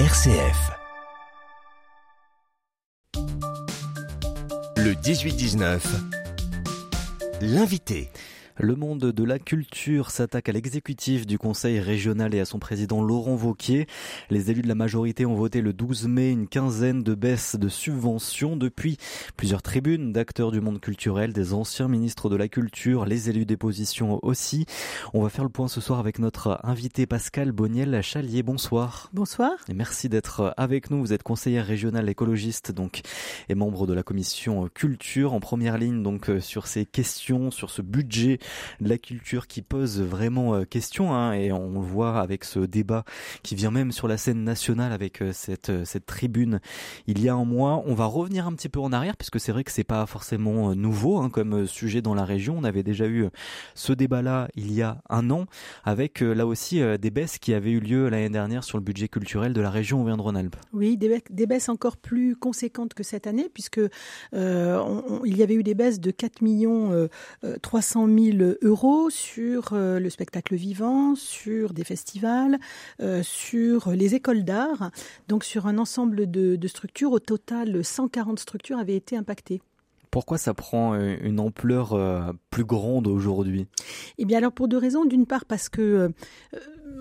RCF. Le 18-19, l'invité. Le monde de la culture s'attaque à l'exécutif du Conseil régional et à son président Laurent Vauquier. Les élus de la majorité ont voté le 12 mai une quinzaine de baisses de subventions depuis plusieurs tribunes d'acteurs du monde culturel, des anciens ministres de la culture, les élus des positions aussi. On va faire le point ce soir avec notre invité Pascal Boniel Chalier. Bonsoir. Bonsoir. Et merci d'être avec nous. Vous êtes conseillère régionale écologiste donc et membre de la commission culture en première ligne donc sur ces questions, sur ce budget la culture qui pose vraiment euh, question hein, et on le voit avec ce débat qui vient même sur la scène nationale avec euh, cette, euh, cette tribune il y a un mois. On va revenir un petit peu en arrière puisque c'est vrai que c'est pas forcément nouveau hein, comme sujet dans la région. On avait déjà eu ce débat-là il y a un an avec là aussi des baisses qui avaient eu lieu l'année dernière sur le budget culturel de la région Auvergne-Rhône-Alpes. Oui, des, baisses encore plus conséquentes que cette année puisque il y avait eu des baisses de 4 millions 300 000 euros sur euh, le spectacle vivant, sur des festivals, euh, sur les écoles d'art, donc sur un ensemble de, de structures. Au total, 140 structures avaient été impactées. Pourquoi ça prend euh, une ampleur plus grande aujourd'hui? Eh bien alors pour deux raisons. D'une part parce que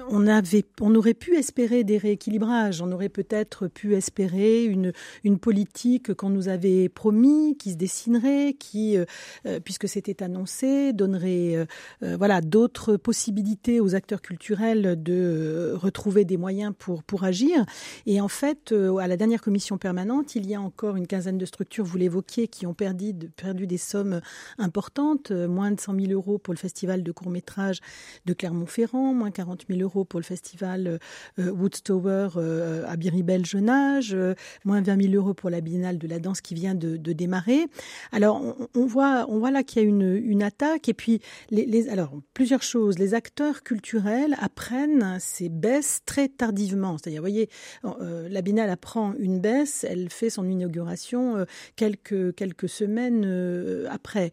on, avait, on aurait pu espérer des rééquilibrages, on aurait peut-être pu espérer une, une politique qu'on nous avait promis, qui se dessinerait, qui, euh, euh, puisque c'était annoncé, donnerait euh, voilà d'autres possibilités aux acteurs culturels de retrouver des moyens pour, pour agir. Et en fait, à la dernière commission permanente, il y a encore une quinzaine de structures, vous l'évoquiez, qui ont perdu, perdu des sommes importantes, moins de 100 000 euros pour le festival de court métrage de Clermont-Ferrand, moins 40 000 euros pour le festival euh, Woodstower euh, à Biribel-Jeunage, euh, moins 20 000 euros pour la Biennale de la danse qui vient de, démarrer. Alors on, voit, on voit là qu'il y a une, une attaque et puis les, alors plusieurs choses. Les acteurs culturels apprennent ces baisses très tardivement. C'est-à-dire, vous voyez, la Biennale apprend une baisse, elle fait son inauguration quelques quelques semaines après.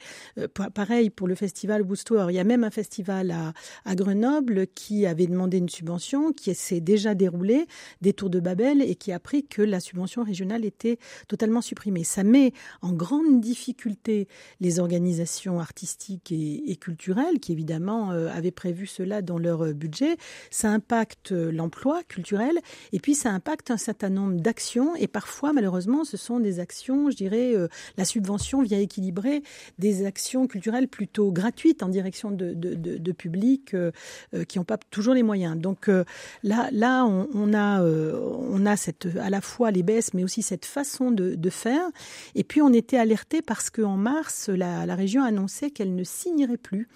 pareil pour le festival Woodstower. Il y a même un festival à, à Grenoble qui avait demandé demandé une subvention qui s'est déjà déroulée, des tours de Babel, et qui a appris que la subvention régionale était totalement supprimée. Ça met en grande difficulté les organisations artistiques et, culturelles, qui évidemment euh, avaient prévu cela dans leur euh, budget. Ça impacte euh, l'emploi culturel, et puis ça impacte un certain nombre d'actions, et parfois, malheureusement, ce sont des actions, je dirais, la subvention vient équilibrer des actions culturelles plutôt gratuites en direction de, de, publics qui n'ont pas toujours les moyens donc euh, là, là, on, a, euh, on a cette, à la fois les baisses, mais aussi cette façon de, faire. Et puis on était alerté parce qu'en mars, la, région annonçait qu'elle ne signerait plus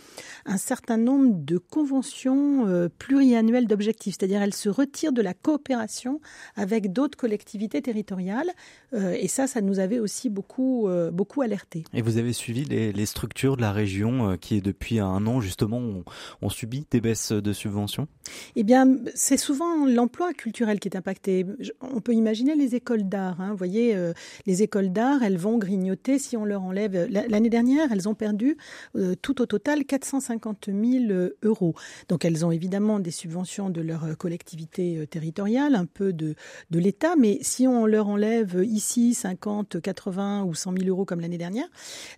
un certain nombre de conventions euh, pluriannuelles d'objectifs, c'est-à-dire elle se retire de la coopération avec d'autres collectivités territoriales. et ça, ça nous avait aussi beaucoup, beaucoup alerté. Et vous avez suivi les, structures de la région qui, depuis un an justement, ont, ont subi des baisses de subventions? Eh bien, c'est souvent l'emploi culturel qui est impacté. On peut imaginer les écoles d'art. Hein. Vous voyez, euh, les écoles d'art, elles vont grignoter si on leur enlève. L'année dernière, elles ont perdu euh, tout au total 450 000 euh, euros. Donc, elles ont évidemment des subventions de leur collectivité territoriale, un peu de, de l'État, mais si on leur enlève ici 50, 80 ou 100 000 euros comme l'année dernière,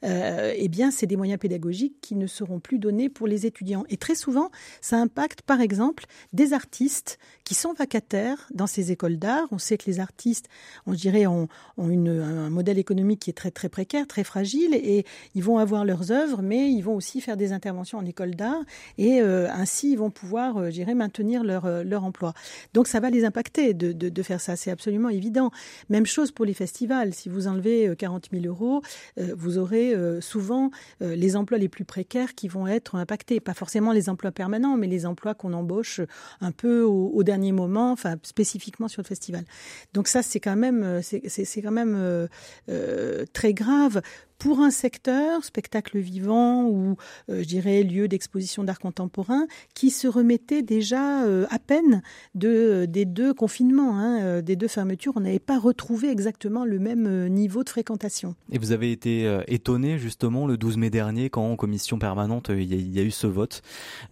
eh bien, c'est des moyens pédagogiques qui ne seront plus donnés pour les étudiants. Et très souvent, ça impacte, par exemple, des artistes qui sont vacataires dans ces écoles d'art. On sait que les artistes, on dirait, ont, une, un modèle économique qui est très très précaire, très fragile, et ils vont avoir leurs œuvres, mais ils vont aussi faire des interventions en école d'art, et euh, ainsi ils vont pouvoir, euh, je dirais, maintenir leur, euh, leur emploi. Donc ça va les impacter de, de, faire ça, c'est absolument évident. Même chose pour les festivals. Si vous enlevez 40 000 euros, vous aurez souvent les emplois les plus précaires qui vont être impactés. Pas forcément les emplois permanents, mais les emplois qu'on embauche un peu au, dernier moment, enfin spécifiquement sur le festival. Donc ça, c'est quand même, c'est quand même euh, euh, très grave pour un secteur, spectacle vivant ou, je dirais, lieu d'exposition d'art contemporain, qui se remettait déjà à peine de, des deux confinements, hein, des deux fermetures. On n'avait pas retrouvé exactement le même niveau de fréquentation. Et vous avez été étonné justement le 12 mai dernier quand en commission permanente il y, a, eu ce vote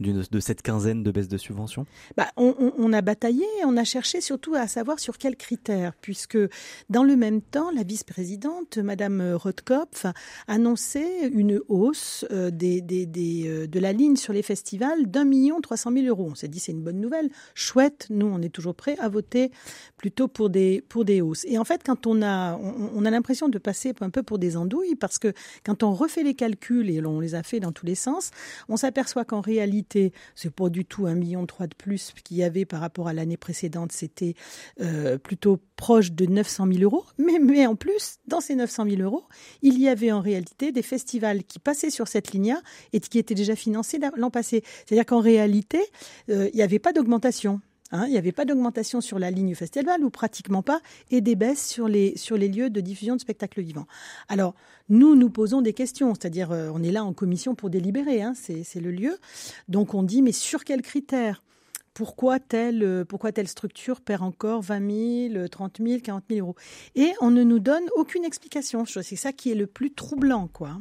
de cette quinzaine de baisses de subventions? Bah, on, a bataillé, on a cherché surtout à savoir sur quels critères, puisque dans le même temps, la vice-présidente, Madame Rothkopf, annonçait une hausse euh, euh, de la ligne sur les festivals d'un million trois cent mille euros. On s'est dit c'est une bonne nouvelle, chouette. Nous, on est toujours prêts à voter plutôt pour des pour des hausses. Et en fait, quand on a on, a l'impression de passer un peu pour des andouilles, parce que quand on refait les calculs et on les a fait dans tous les sens, on s'aperçoit qu'en réalité, c'est pas du tout un million trois de plus qu'il y avait par rapport à l'année précédente, c'était euh, plutôt proche de 900 000 euros. Mais, mais en plus, dans ces 900 000 euros, il y avait en réalité des festivals qui passaient sur cette ligne et qui étaient déjà financés l'an passé. C'est-à-dire qu'en réalité, euh, il n'y avait pas d'augmentation. Hein. il n'y avait pas d'augmentation sur la ligne festival ou pratiquement pas, et des baisses sur les, sur les lieux de diffusion de spectacles vivants. Alors, nous, nous posons des questions, c'est-à-dire euh, on est là en commission pour délibérer, hein, c'est le lieu. Donc on dit, mais sur quels critères? Pourquoi telle, euh, pourquoi telle structure perd encore 20 000, 30 000, 40 000 euros. Et on ne nous donne aucune explication. C'est ça qui est le plus troublant, quoi.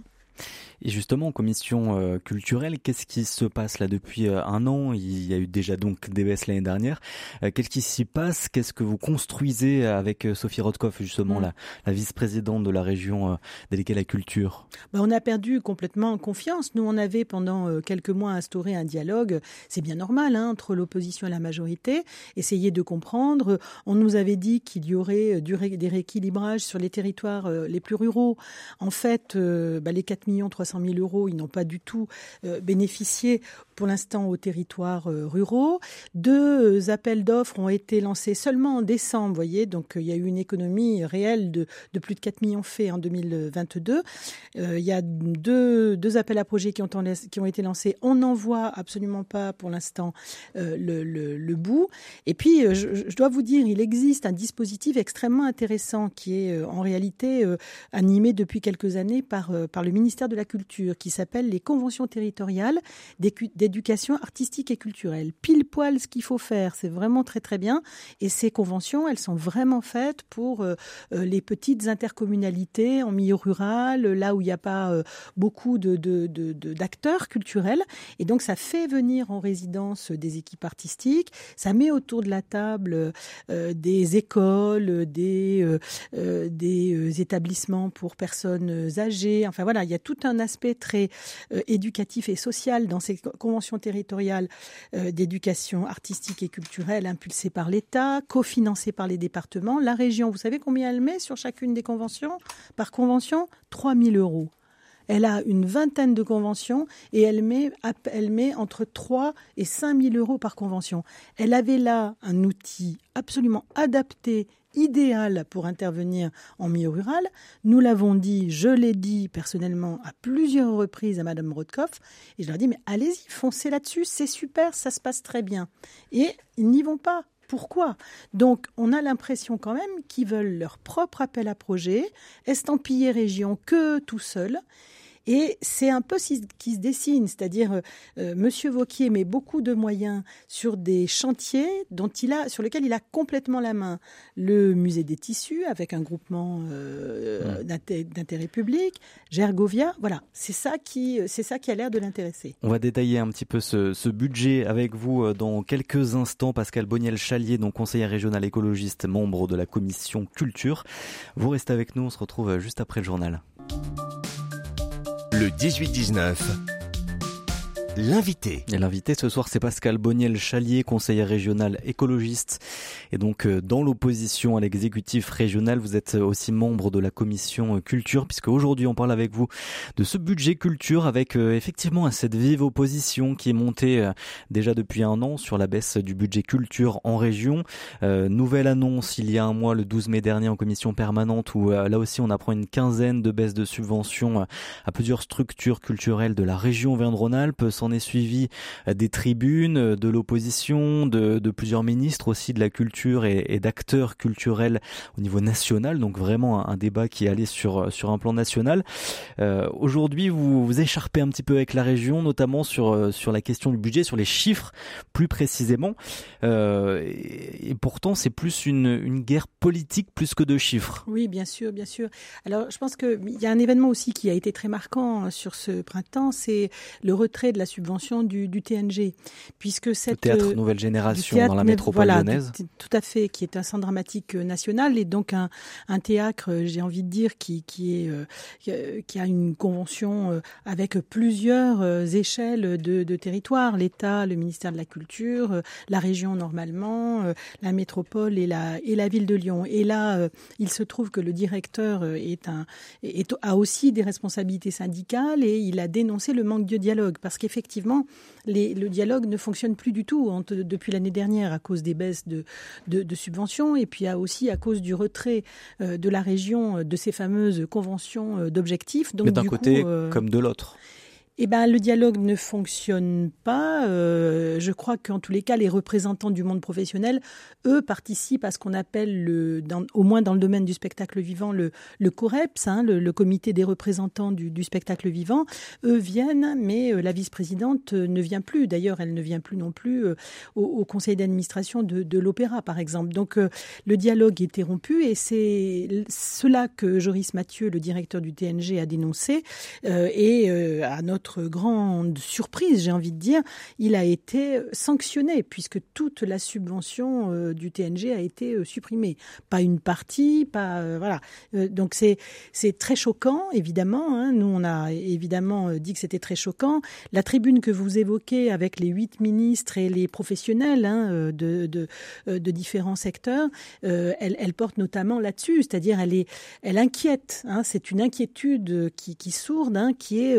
Et justement, en commission euh, culturelle, qu'est-ce qui se passe là depuis euh, un an? Il y a eu déjà donc des baisses l'année dernière. Euh, qu'est-ce qui s'y passe? Qu'est-ce que vous construisez avec Sophie Rothkopf, justement, mm. la, vice-présidente de la région déléguée à la culture? Bah, On a perdu complètement confiance. Nous, on avait pendant quelques mois instauré un dialogue, c'est bien normal, hein, entre l'opposition et la majorité, essayer de comprendre. On nous avait dit qu'il y aurait des rééquilibrages sur les territoires les plus ruraux. En fait, bah, les 4 millions 300 000 euros, ils n'ont pas du tout euh, bénéficié pour l'instant aux territoires euh, ruraux. Deux appels d'offres ont été lancés seulement en décembre, voyez, donc euh, il y a eu une économie réelle de, plus de 4 millions faits en 2022. il y a deux, appels à projets qui ont, été lancés. On n'en voit absolument pas pour l'instant le, bout. Et puis, je, dois vous dire, il existe un dispositif extrêmement intéressant qui est en réalité animé depuis quelques années par le ministère de la Culture, qui s'appelle les conventions territoriales d'éducation artistique et culturelle. Pile poil ce qu'il faut faire, c'est vraiment très très bien. Et ces conventions, elles sont vraiment faites pour euh, euh, les petites intercommunalités en milieu rural, là où il n'y a pas euh, beaucoup de, d'acteurs culturels. Et donc ça fait venir en résidence des équipes artistiques, ça met autour de la table des écoles, des, des établissements pour personnes âgées. Enfin voilà, il y a tout un aspect très éducatif et social dans ces conventions convention territoriale euh, d'éducation artistique et culturelle impulsée par l'État, cofinancée par les départements. La région, vous savez combien elle met sur chacune des conventions? Par convention, 3 000 euros. Elle a une vingtaine de conventions et elle met, elle met entre 3 et 5 000 euros par convention. Elle avait là un outil absolument adapté idéal pour intervenir en milieu rural. Nous l'avons dit, je l'ai dit personnellement à plusieurs reprises à Madame Rothkopf, et je leur dis, mais allez-y, foncez là-dessus, c'est super, ça se passe très bien. Et ils n'y vont pas. Pourquoi? Donc, on a l'impression quand même qu'ils veulent leur propre appel à projet, estampiller région que tout seul, et c'est un peu ce qui se dessine, c'est-à-dire euh, euh, Monsieur Vauquier met beaucoup de moyens sur des chantiers dont il a, sur lesquels il a complètement la main. Le musée des tissus avec un groupement euh, d'intérêt public, Gergovia, voilà, c'est ça qui, c'est ça qui a l'air de l'intéresser. On va détailler un petit peu ce, ce, budget avec vous dans quelques instants. Pascal Boniel-Chalier, donc conseiller régional écologiste, membre de la commission culture. Vous restez avec nous, on se retrouve juste après le journal. Le 18-19. L'invité. L'invité ce soir, c'est Pascal Boniel-Chalier, conseiller régional écologiste. Et donc, euh, dans l'opposition à l'exécutif régional, vous êtes aussi membre de la commission euh, culture, puisque aujourd'hui, on parle avec vous de ce budget culture avec euh, effectivement cette vive opposition qui est montée déjà depuis un an sur la baisse du budget culture en région. nouvelle annonce il y a un mois, le 12 mai dernier, en commission permanente, où là aussi, on apprend une quinzaine de baisses de subventions à plusieurs structures culturelles de la région Verne-Rhône-Alpes s'en est suivi des tribunes, de l'opposition, de, plusieurs ministres aussi de la culture et, d'acteurs culturels au niveau national. Donc vraiment un, débat qui est allé sur sur un plan national. Euh, Aujourd'hui, vous vous écharpez un petit peu avec la région, notamment sur sur la question du budget, sur les chiffres plus précisément. Euh, et, et, pourtant, c'est plus une, une guerre politique plus que de chiffres. Oui, bien sûr, bien sûr. Alors, je pense qu'il y a un événement aussi qui a été très marquant sur ce printemps, c'est le retrait de la subvention du, du TNG, puisque cette le théâtre nouvelle génération théâtre, dans la métropole voilà, lyonnaise. Tout à fait, qui est un centre dramatique national et donc un, un théâtre, j'ai envie de dire, qui, qui est euh, qui a une convention euh, avec plusieurs euh, échelles de, de territoire, l'État, le ministère de la Culture, la région normalement, la métropole et la et la ville de Lyon. Et là, il se trouve que le directeur est un est, a aussi des responsabilités syndicales et il a dénoncé le manque de dialogue parce qu'effectivement, le dialogue ne fonctionne plus du tout entre, depuis l'année dernière à cause des baisses de, de, de, subventions et puis aussi à cause du retrait euh, de la région de ces fameuses conventions d'objectifs. Donc, d'un côté coup, euh, comme de l'autre eh ben, le dialogue ne fonctionne pas. Euh, je crois qu'en tous les cas, les représentants du monde professionnel, eux, participent à ce qu'on appelle, le, au moins dans le domaine du spectacle vivant, le, COREPS, hein, le, comité des représentants du, spectacle vivant. Eux viennent, mais euh, la vice-présidente euh, ne vient plus. D'ailleurs, elle ne vient plus non plus au, conseil d'administration de, l'opéra, par exemple. Donc, le dialogue est interrompu et c'est cela que Joris Mathieu, le directeur du TNG, a dénoncé. et à notre notre grande surprise, j'ai envie de dire, il a été sanctionné puisque toute la subvention euh, du TNG a été euh, supprimée. Pas une partie, pas euh, voilà. Donc c'est c'est très choquant, évidemment. Hein. Nous, on a évidemment dit que c'était très choquant. La tribune que vous évoquez avec les huit ministres et les professionnels hein, de, de, différents secteurs, elle, elle porte notamment là-dessus, c'est-à-dire elle est elle inquiète. Hein. C'est une inquiétude qui, sourde, qui est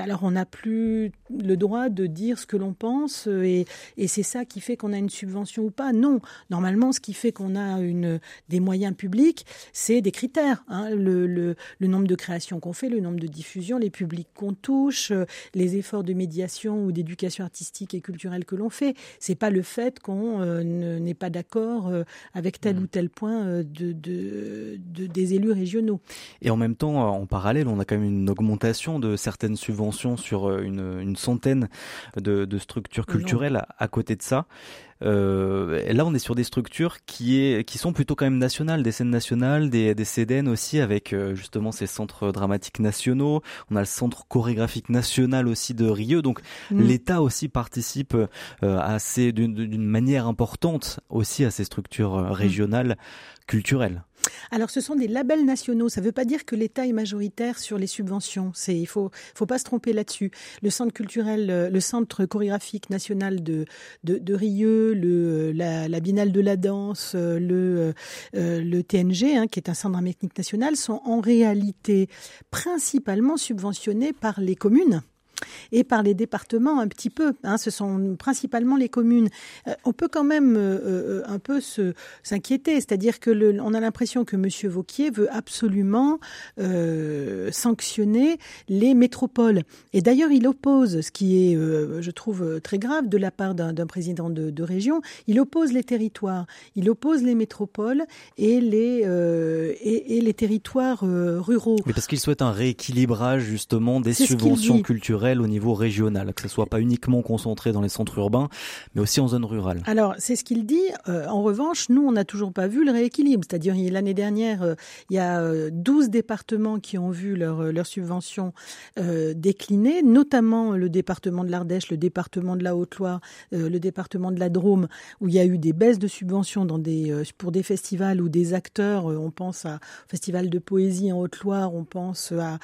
alors on n'a plus le droit de dire ce que l'on pense euh, et, et c'est ça qui fait qu'on a une subvention ou pas. Non, normalement, ce qui fait qu'on a une, des moyens publics, c'est des critères. Hein, le, le, le, nombre de créations qu'on fait, le nombre de diffusions, les publics qu'on touche, euh, les efforts de médiation ou d'éducation artistique et culturelle que l'on fait. C'est pas le fait qu'on euh, n'est pas d'accord euh, avec tel mmh. ou tel point de, de, de, des élus régionaux. Et en même temps, en parallèle, on a quand même une augmentation de certaines subventions subventions sur euh, une, une centaine de, de, structures culturelles à, à, côté de ça. Euh, là, on est sur des structures qui, est, qui sont plutôt quand même nationales, des scènes nationales, des, des CDN aussi, avec euh, justement ces centres dramatiques nationaux. On a le centre chorégraphique national aussi de Rieux. Donc mmh. l'État aussi participe euh, d'une manière importante aussi à ces structures mmh. régionales mmh. culturelles. Alors, ce sont des labels nationaux. Ça ne veut pas dire que l'État est majoritaire sur les subventions. C'est, il faut, faut pas se tromper là-dessus. Le centre culturel, euh, le centre chorégraphique national de, de, de Rieux, le, la, la Biennale de la danse, euh, le, euh, le TNG, hein, qui est un centre dramatique national, sont en réalité principalement subventionnés par les communes et par les départements un petit peu. Hein, ce sont principalement les communes. Euh, on peut quand même euh, euh un peu se s'inquiéter, c'est-à-dire que le, on a l'impression que Monsieur Vauquier veut absolument euh, sanctionner les métropoles. Et d'ailleurs, il oppose, ce qui est, je trouve, très grave de la part d'un président de, de, région, il oppose les territoires, il oppose les métropoles et les et, et, les territoires ruraux. Mais parce qu'il souhaite un rééquilibrage justement des subventions culturelles au niveau régional, que ce soit pas uniquement concentré dans les centres urbains, mais aussi en zone rurale. Alors, c'est ce qu'il dit. Euh, en revanche, nous, on n'a toujours pas vu le rééquilibre. C'est-à-dire, l'année dernière, euh, il y a euh, 12 départements qui ont vu leur, euh, leur subvention euh, décliner, notamment le département de l'Ardèche, le département de la Haute-Loire, euh, le département de la Drôme, où il y a eu des baisses de subventions pour des festivals ou des acteurs. on pense à Festival de poésie en Haute-Loire, on pense à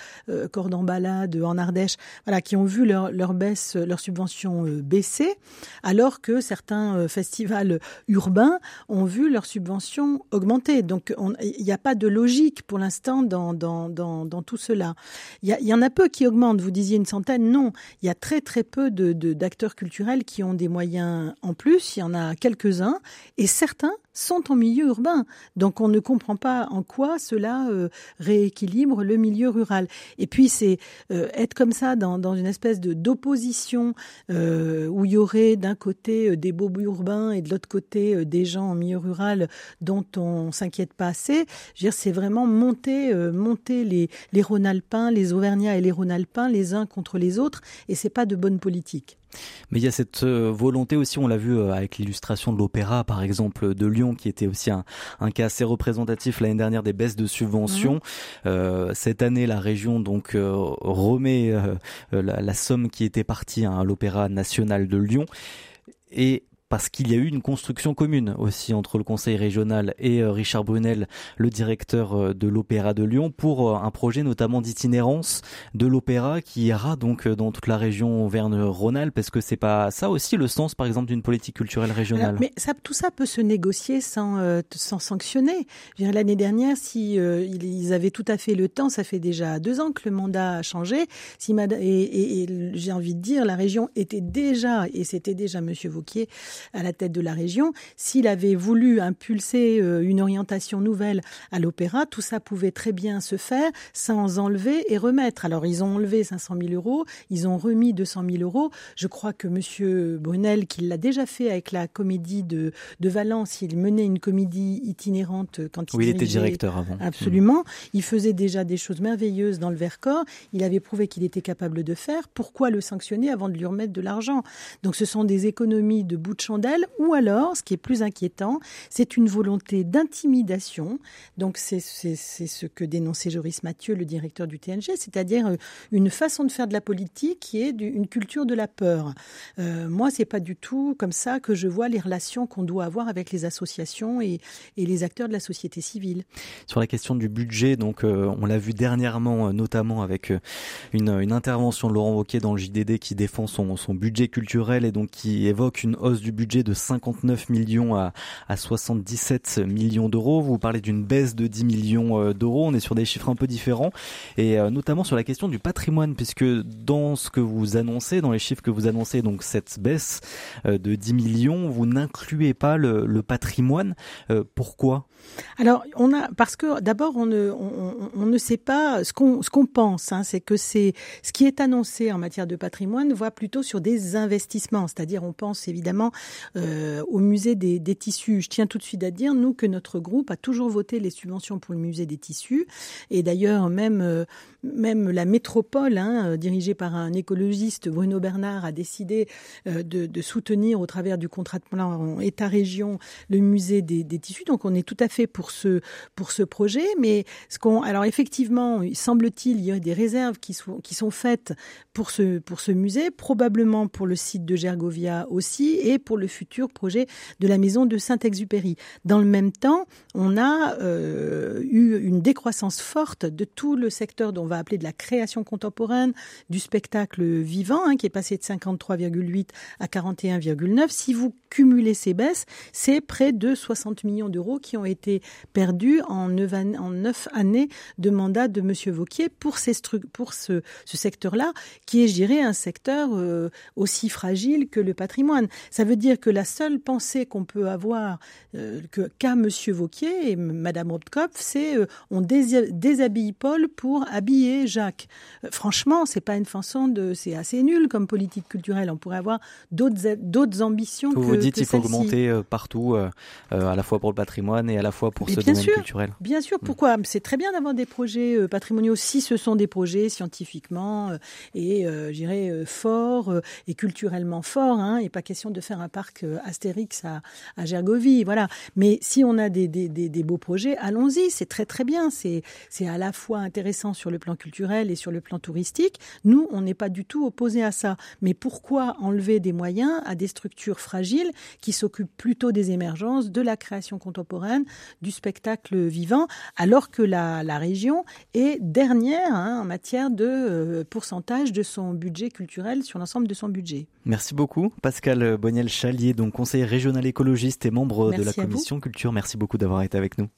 Cordon Balade en Ardèche. Voilà, qui ont vu leur, leur baisse, leur subvention euh, baisser, alors que certains euh, festivals urbains ont vu leur subvention augmenter. Donc il n'y a pas de logique pour l'instant dans, dans, dans, tout cela. Il y, en a peu qui augmentent. Vous disiez une centaine, non. Il y a très très peu de, de, d'acteurs culturels qui ont des moyens en plus. Il y en a quelques-uns et certains sont en milieu urbain. Donc on ne comprend pas en quoi cela euh, rééquilibre le milieu rural. Et puis c'est euh, être comme ça dans, dans une espèce de d'opposition euh, où il y aurait d'un côté des beaux urbains et de l'autre côté des gens en milieu rural dont on s'inquiète pas assez. Je veux dire, c'est vraiment monter monter les les Rhône-Alpins, les Auvergnats et les Rhône-Alpins les uns contre les autres et c'est pas de bonne politique. Mais il y a cette euh, volonté aussi, on l'a vu euh, avec l'illustration de l'opéra, par exemple, de Lyon, qui était aussi un, un cas assez représentatif l'année dernière des baisses de subventions. Mmh. Euh, cette année, la région donc euh, remet la, la, somme qui était partie à l'opéra national de Lyon. Et parce qu'il y a eu une construction commune aussi entre le conseil régional et euh, Richard Brunel, le directeur euh, de l'Opéra de Lyon, pour euh, un projet notamment d'itinérance de l'opéra qui ira donc dans toute la région Auvergne-Rhône-Alpes. Est-ce que c'est pas ça aussi le sens, par exemple, d'une politique culturelle régionale? Alors, Mais ça, tout ça peut se négocier sans, euh, sans sanctionner. L'année dernière, si euh, ils avaient tout à fait le temps, ça fait déjà deux ans que le mandat a changé. Si et, et, et j'ai envie de dire, la région était déjà, et c'était déjà Monsieur Vauquier, à la tête de la région, s'il avait voulu impulser euh, une orientation nouvelle à l'opéra, tout ça pouvait très bien se faire sans enlever et remettre. Alors ils ont enlevé 500 000 euros, ils ont remis 200 000 euros. Je crois que Monsieur Brunel, qui l'a déjà fait avec la comédie de, de Valence, il menait une comédie itinérante quand il, oui, il était directeur avant. Absolument. Mmh. Il faisait déjà des choses merveilleuses dans le Vercors. Il avait prouvé qu'il était capable de faire. Pourquoi le sanctionner avant de lui remettre de l'argent? Donc ce sont des économies de bout de chandelle, ou alors, ce qui est plus inquiétant, c'est une volonté d'intimidation. Donc c'est ce que dénonçait Joris Mathieu, le directeur du TNG, c'est-à-dire euh, une façon de faire de la politique qui est une culture de la peur. Euh, moi, c'est pas du tout comme ça que je vois les relations qu'on doit avoir avec les associations et, et, les acteurs de la société civile. Sur la question du budget, donc euh, on l'a vu dernièrement, euh, notamment avec euh, une, une, intervention de Laurent Wauquiez dans le JDD qui défend son, son budget culturel et donc qui évoque une hausse du budget de 59 millions à, à 77 millions d'euros. Vous parlez d'une baisse de 10 millions euh, d'euros. On est sur des chiffres un peu différents et euh, notamment sur la question du patrimoine, puisque dans ce que vous annoncez, dans les chiffres que vous annoncez, donc cette baisse euh, de 10 millions, vous n'incluez pas le, le patrimoine. pourquoi? Alors, on a parce que d'abord on ne on, on, ne sait pas ce qu'on ce qu'on pense. Hein, c'est que c'est ce qui est annoncé en matière de patrimoine voit plutôt sur des investissements, c'est-à-dire on pense évidemment euh, au musée des, tissus. Je tiens tout de suite à dire, nous, que notre groupe a toujours voté les subventions pour le musée des tissus. Et d'ailleurs, même, euh, même la métropole, hein, dirigée par un écologiste, Bruno Bernard, a décidé euh, de, soutenir au travers du contrat de plan État-région le musée des, tissus. Donc on est tout à fait pour ce, pour ce projet. Mais ce qu'on, alors effectivement, semble-t-il, il y a des réserves qui sont, qui sont faites pour ce, pour ce musée, probablement pour le site de Gergovia aussi, et le futur projet de la maison de Saint-Exupéry. Dans le même temps, on a euh, eu une décroissance forte de tout le secteur dont on va appeler de la création contemporaine, du spectacle vivant, hein, qui est passé de 53,8 à 41,9. Si vous cumulez ces baisses, c'est près de 60 millions d'euros qui ont été perdus en neuf, années de mandat de Monsieur Vauquier pour, ces pour ce, ce secteur-là, qui est, je dirais, un secteur euh, aussi fragile que le patrimoine. Ça veut dire que la seule pensée qu'on peut avoir euh, que qu'a Monsieur Vauquier et Madame Robkopf, c'est euh, on déshabille Paul pour habiller Jacques. Euh, franchement, c'est pas une façon de, c'est assez nul comme politique culturelle. On pourrait avoir d'autres ambitions. Que, dites, il faut augmenter euh, partout, euh, à la fois pour le patrimoine et à la fois pour ce domaine sûr, culturel. Bien sûr. Mm. Pourquoi? C'est très bien d'avoir des projets patrimoniaux si ce sont des projets scientifiquement et, euh, j'irais, forts et culturellement forts. Hein, et pas question de faire un parc Astérix à, à Gergovie, voilà. Mais si on a des, des, des, des beaux projets, allons-y, c'est très très bien. C'est c'est à la fois intéressant sur le plan culturel et sur le plan touristique. Nous, on n'est pas du tout opposé à ça. Mais pourquoi enlever des moyens à des structures fragiles qui s'occupent plutôt des émergences, de la création contemporaine, du spectacle vivant, alors que la, la région est dernière hein, en matière de euh, pourcentage de son budget culturel sur l'ensemble de son budget. Merci beaucoup, Pascal Boniel-Chalier, donc conseiller régional écologiste et membre Merci de la commission culture. Merci beaucoup d'avoir été avec nous.